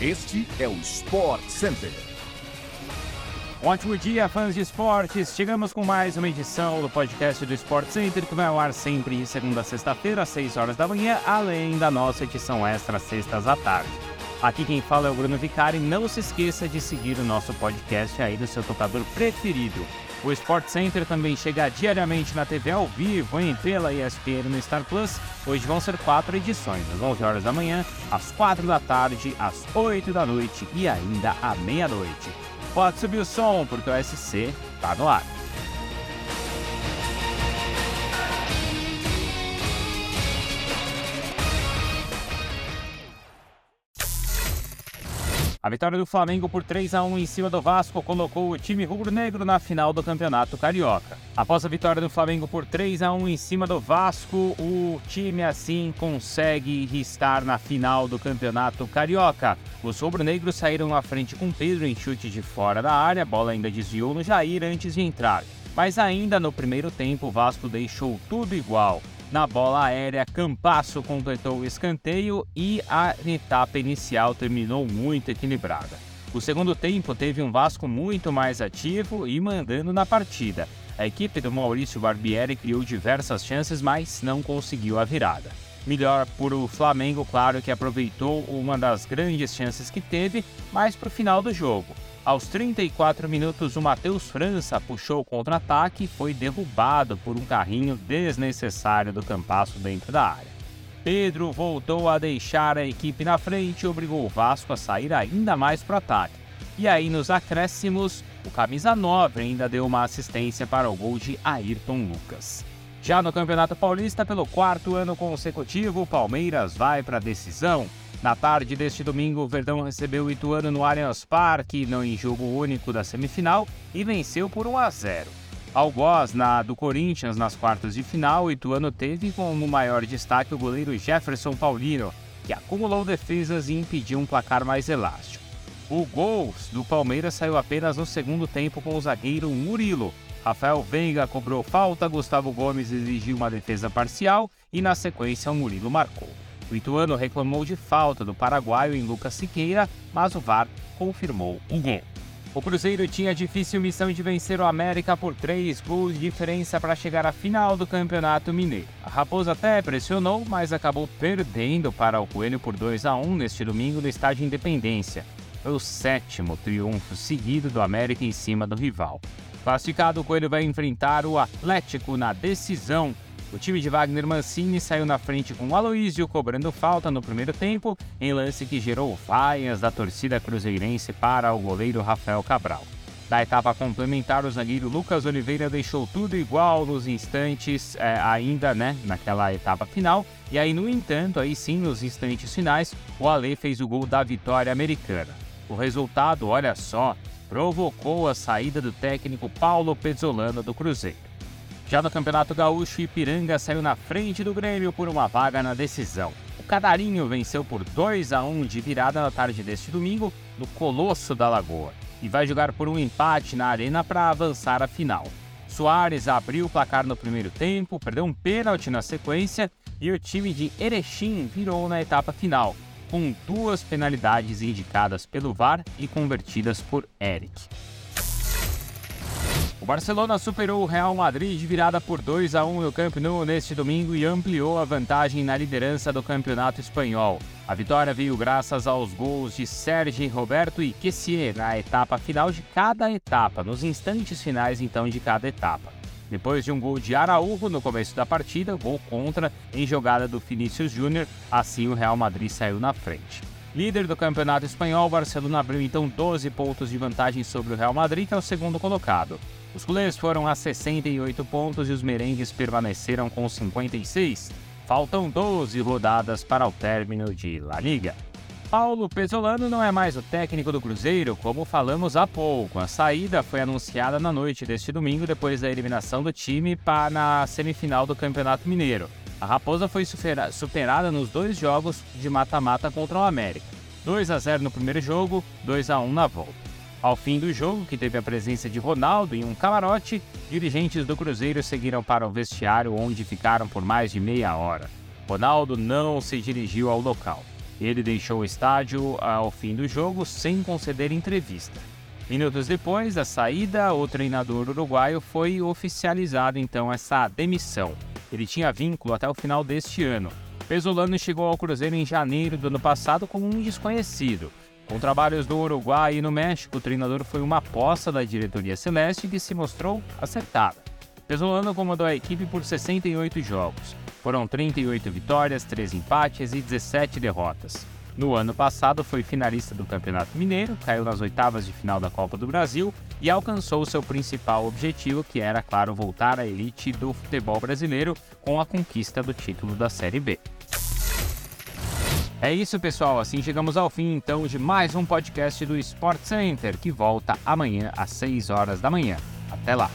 Este é o Sport Center. Ótimo dia, fãs de esportes! Chegamos com mais uma edição do podcast do Sport Center, que vai ao ar sempre segunda a sexta-feira, às 6 horas da manhã, além da nossa edição extra, sextas à tarde. Aqui quem fala é o Bruno Vicari. Não se esqueça de seguir o nosso podcast aí do seu tocador preferido. O Sport Center também chega diariamente na TV ao vivo, em pela ESPN no Star Plus. Hoje vão ser quatro edições, às 11 horas da manhã, às 4 da tarde, às 8 da noite e ainda à meia-noite. Pode subir o som, porque o SC tá no ar. A vitória do Flamengo por 3 a 1 em cima do Vasco colocou o time rubro-negro na final do Campeonato Carioca. Após a vitória do Flamengo por 3 a 1 em cima do Vasco, o time assim consegue estar na final do Campeonato Carioca. Os rubro-negros saíram à frente com Pedro em chute de fora da área, a bola ainda desviou no Jair antes de entrar. Mas ainda no primeiro tempo, o Vasco deixou tudo igual. Na bola aérea, Campasso completou o escanteio e a etapa inicial terminou muito equilibrada. O segundo tempo teve um Vasco muito mais ativo e mandando na partida. A equipe do Maurício Barbieri criou diversas chances, mas não conseguiu a virada. Melhor por o Flamengo, claro que aproveitou uma das grandes chances que teve, mas para o final do jogo. Aos 34 minutos, o Matheus França puxou o contra-ataque e foi derrubado por um carrinho desnecessário do Campasso dentro da área. Pedro voltou a deixar a equipe na frente e obrigou o Vasco a sair ainda mais para o ataque. E aí, nos acréscimos, o camisa 9 ainda deu uma assistência para o gol de Ayrton Lucas. Já no Campeonato Paulista, pelo quarto ano consecutivo, o Palmeiras vai para a decisão. Na tarde deste domingo, o Verdão recebeu o Ituano no Allianz Parque, não em jogo único da semifinal, e venceu por 1 a 0. Algoz, na do Corinthians, nas quartas de final, o Ituano teve como maior destaque o goleiro Jefferson Paulino, que acumulou defesas e impediu um placar mais elástico. O gol do Palmeiras saiu apenas no segundo tempo com o zagueiro Murilo. Rafael Veiga cobrou falta, Gustavo Gomes exigiu uma defesa parcial e, na sequência, o Murilo marcou. O Ituano reclamou de falta do paraguaio em Lucas Siqueira, mas o VAR confirmou o gol. O Cruzeiro tinha a difícil missão de vencer o América por três gols de diferença para chegar à final do Campeonato Mineiro. A Raposa até pressionou, mas acabou perdendo para o Coelho por 2 a 1 neste domingo no Estádio Independência. Foi o sétimo triunfo seguido do América em cima do rival. Classificado, o Coelho vai enfrentar o Atlético na decisão o time de Wagner Mancini saiu na frente com o Aloísio cobrando falta no primeiro tempo, em lance que gerou vaias da torcida cruzeirense para o goleiro Rafael Cabral. Da etapa complementar, o zagueiro Lucas Oliveira deixou tudo igual nos instantes, é, ainda né, naquela etapa final. E aí, no entanto, aí sim, nos instantes finais, o Ale fez o gol da vitória americana. O resultado, olha só, provocou a saída do técnico Paulo Pezzolano do Cruzeiro. Já no Campeonato Gaúcho, Ipiranga saiu na frente do Grêmio por uma vaga na decisão. O Cadarinho venceu por 2 a 1 de virada na tarde deste domingo no Colosso da Lagoa e vai jogar por um empate na arena para avançar à final. Soares abriu o placar no primeiro tempo, perdeu um pênalti na sequência e o time de Erechim virou na etapa final, com duas penalidades indicadas pelo VAR e convertidas por Eric. O Barcelona superou o Real Madrid de virada por 2 a 1 no Camp Nou neste domingo e ampliou a vantagem na liderança do campeonato espanhol. A vitória veio graças aos gols de Sergi Roberto e Kessier na etapa final de cada etapa, nos instantes finais então de cada etapa. Depois de um gol de Araújo no começo da partida, gol contra em jogada do Vinícius Júnior, assim o Real Madrid saiu na frente. Líder do campeonato espanhol, Barcelona abriu então 12 pontos de vantagem sobre o Real Madrid, que é o segundo colocado. Os culés foram a 68 pontos e os merengues permaneceram com 56. Faltam 12 rodadas para o término de La Liga. Paulo Pesolano não é mais o técnico do Cruzeiro, como falamos há pouco. A saída foi anunciada na noite deste domingo, depois da eliminação do time para na semifinal do Campeonato Mineiro. A Raposa foi superada nos dois jogos de mata-mata contra o América. 2 a 0 no primeiro jogo, 2 a 1 na volta. Ao fim do jogo, que teve a presença de Ronaldo em um camarote, dirigentes do Cruzeiro seguiram para o vestiário onde ficaram por mais de meia hora. Ronaldo não se dirigiu ao local. Ele deixou o estádio ao fim do jogo sem conceder entrevista. Minutos depois da saída, o treinador uruguaio foi oficializado então essa demissão. Ele tinha vínculo até o final deste ano. Pesolano chegou ao Cruzeiro em janeiro do ano passado como um desconhecido. Com trabalhos do Uruguai e no México, o treinador foi uma aposta da diretoria celeste que se mostrou acertada. Pesolano comandou a equipe por 68 jogos. Foram 38 vitórias, 3 empates e 17 derrotas. No ano passado foi finalista do Campeonato Mineiro, caiu nas oitavas de final da Copa do Brasil e alcançou seu principal objetivo, que era, claro, voltar à elite do futebol brasileiro com a conquista do título da Série B. É isso, pessoal. Assim chegamos ao fim então de mais um podcast do Sport Center, que volta amanhã às 6 horas da manhã. Até lá!